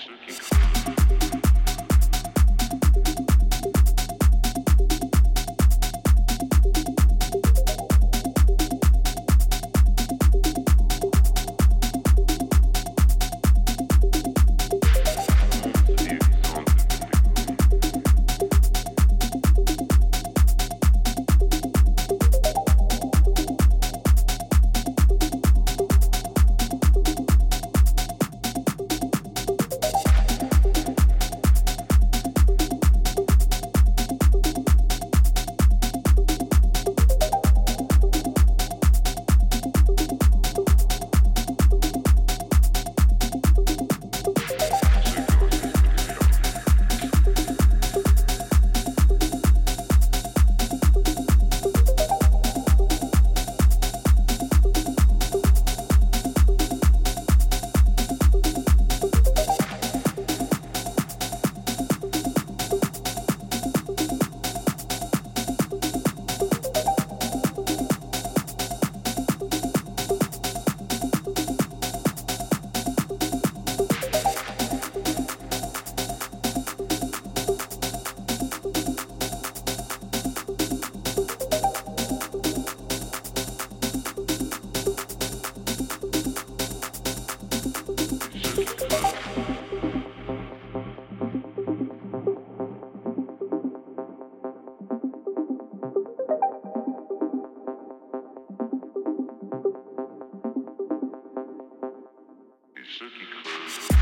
Suki. Suki Crew.